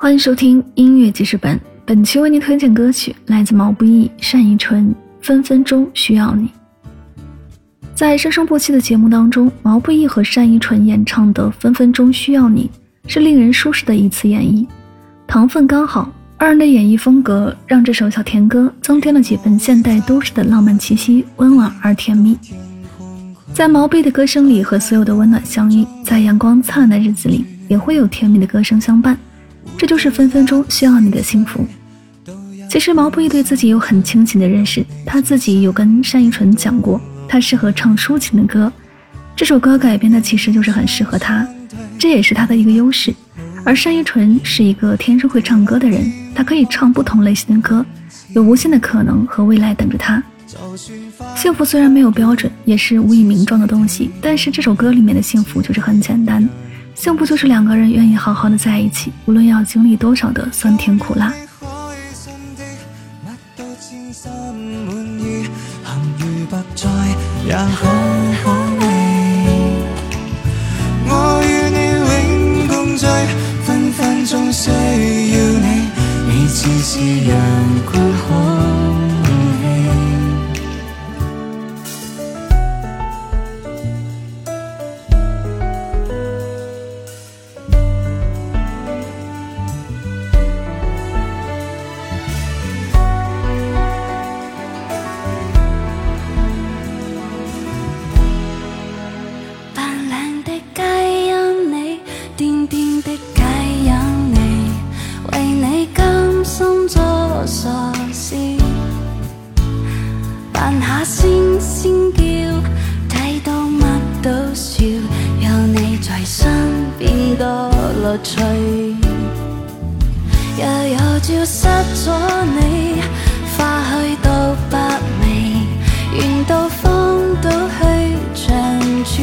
欢迎收听音乐记事本。本期为您推荐歌曲来自毛不易、单依纯，《分分钟需要你》。在生生不息的节目当中，毛不易和单依纯演唱的《分分钟需要你》是令人舒适的一次演绎，糖分刚好。二人的演绎风格让这首小甜歌增添了几分现代都市的浪漫气息，温婉而甜蜜。在毛不易的歌声里和所有的温暖相遇，在阳光灿烂的日子里，也会有甜蜜的歌声相伴。这就是分分钟需要你的幸福。其实毛不易对自己有很清醒的认识，他自己有跟单依纯讲过，他适合唱抒情的歌。这首歌改编的其实就是很适合他，这也是他的一个优势。而单依纯是一个天生会唱歌的人，他可以唱不同类型的歌，有无限的可能和未来等着他。幸福虽然没有标准，也是无以名状的东西，但是这首歌里面的幸福就是很简单。幸福就是两个人愿意好好的在一起，无论要经历多少的酸甜苦辣。看下星星叫，睇到乜都笑，有你在身边多乐趣。若有朝失咗你，花去都不美，沿到荒岛去长住，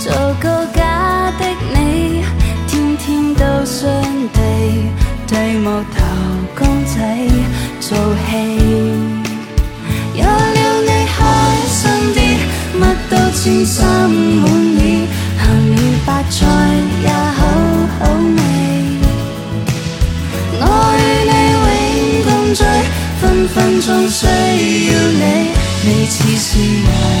做个假的你，天天都相地，对木头公仔做戏。心满意，咸鱼白菜也好好味。我与你永共聚，分分钟需要你，你似是。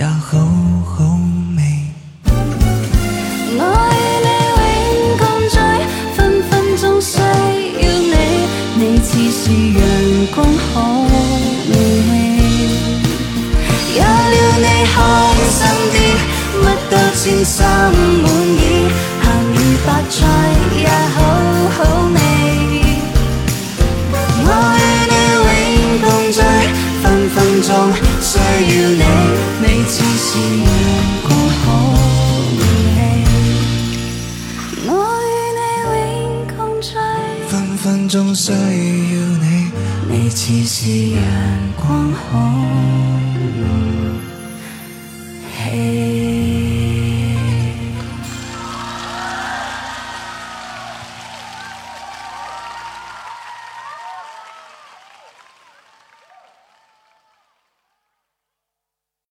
也好好味。我与你永共聚，分分钟需要你，你似是阳光可依。有了你开心的，乜都称心满意，咸鱼白菜也好好味。我与你永共聚，分分钟需要。你。分钟需要你，你似是阳光好。